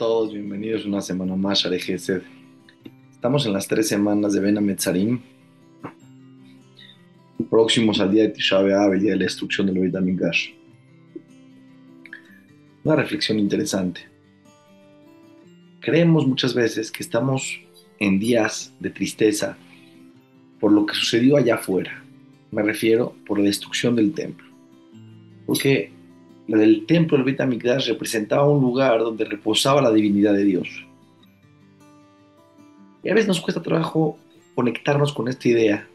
todos, bienvenidos una semana más a Gesed. Estamos en las tres semanas de Ben Ametzarim, próximos al día de Tisha B'Av, el día de la destrucción del Beit HaMikdash. Una reflexión interesante. Creemos muchas veces que estamos en días de tristeza por lo que sucedió allá afuera. Me refiero por la destrucción del templo. Porque el templo del Beit HaMikdash representaba un lugar donde reposaba la divinidad de Dios. Y a veces nos cuesta trabajo conectarnos con esta idea.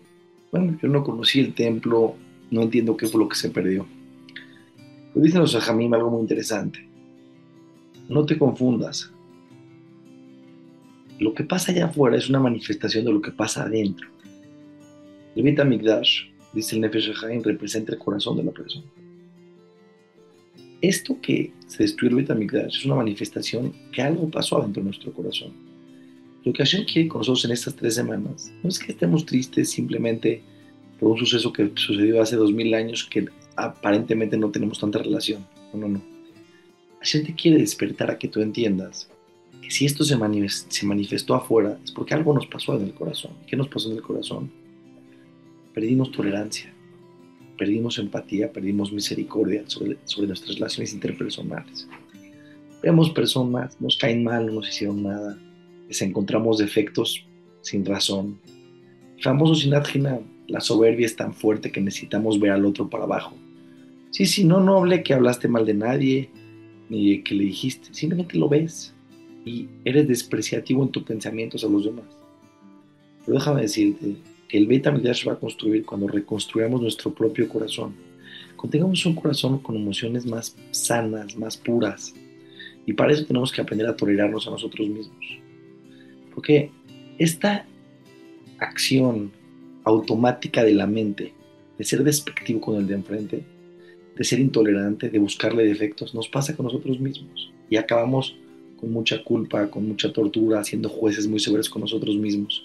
Bueno, yo no conocí el templo, no entiendo qué fue lo que se perdió. Pero dicen los Ajamim algo muy interesante. No te confundas. Lo que pasa allá afuera es una manifestación de lo que pasa adentro. El Beit HaMikdash, dice el Nefesh Haim, representa el corazón de la persona esto que se destruyó el Betamigdash es una manifestación que algo pasó adentro de nuestro corazón. Lo que Hashem quiere con nosotros en estas tres semanas no es que estemos tristes simplemente por un suceso que sucedió hace dos mil años que aparentemente no tenemos tanta relación. No, no, no. Hashem te quiere despertar a que tú entiendas que si esto se, se manifestó afuera es porque algo nos pasó en el corazón. ¿Qué nos pasó en el corazón? Perdimos tolerancia perdimos empatía, perdimos misericordia sobre, nuestras relaciones interpersonales. Vemos personas, nos caen mal, no nos hicieron nada, les encontramos defectos sin razón. famoso Sinadjina, la soberbia es tan fuerte que necesitamos ver al otro para abajo. Sí, sí, no noble que hablaste mal de nadie, ni que le dijiste, simplemente lo ves y eres despreciativo en tus pensamientos a los demás. Pero déjame decirte, que el Beta se va a construir cuando reconstruyamos nuestro propio corazón. Cuando tengamos un corazón con emociones más sanas, más puras. Y para eso tenemos que aprender a tolerarnos a nosotros mismos. Porque esta acción automática de la mente, de ser despectivo con el de enfrente, de ser intolerante, de buscarle defectos, nos pasa con nosotros mismos. Y acabamos con mucha culpa, con mucha tortura, siendo jueces muy severos con nosotros mismos.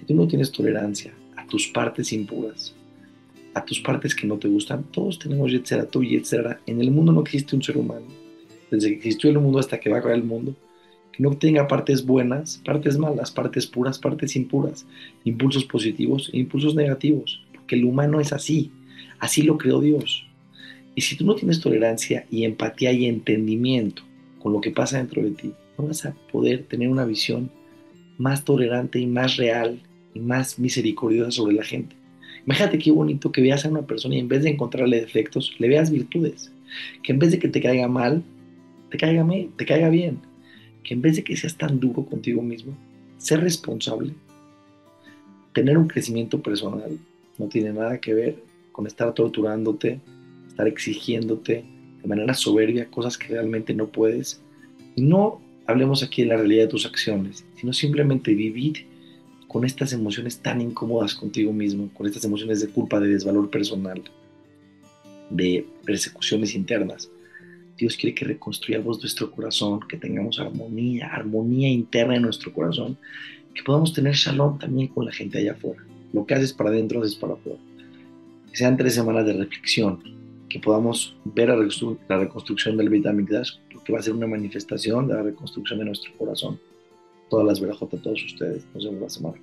Si tú no tienes tolerancia a tus partes impuras, a tus partes que no te gustan, todos tenemos Yetzera, tú Yetzera. En el mundo no existe un ser humano, desde que existió el mundo hasta que va a acabar el mundo, que no tenga partes buenas, partes malas, partes puras, partes impuras, impulsos positivos e impulsos negativos, porque el humano es así, así lo creó Dios. Y si tú no tienes tolerancia y empatía y entendimiento con lo que pasa dentro de ti, no vas a poder tener una visión más tolerante y más real y más misericordiosa sobre la gente. Imagínate qué bonito que veas a una persona y en vez de encontrarle defectos, le veas virtudes. Que en vez de que te caiga mal, te caiga, bien, te caiga bien. Que en vez de que seas tan duro contigo mismo, ser responsable. Tener un crecimiento personal no tiene nada que ver con estar torturándote, estar exigiéndote de manera soberbia cosas que realmente no puedes. No hablemos aquí de la realidad de tus acciones, sino simplemente vivir con estas emociones tan incómodas contigo mismo, con estas emociones de culpa, de desvalor personal, de persecuciones internas. Dios quiere que reconstruyamos nuestro corazón, que tengamos armonía, armonía interna en nuestro corazón, que podamos tener shalom también con la gente allá afuera. Lo que haces para adentro, haces para afuera. Que sean tres semanas de reflexión, que podamos ver la reconstrucción del Beit HaMikdash, que va a ser una manifestación de la reconstrucción de nuestro corazón todas las a todos ustedes. Nos vemos la semana.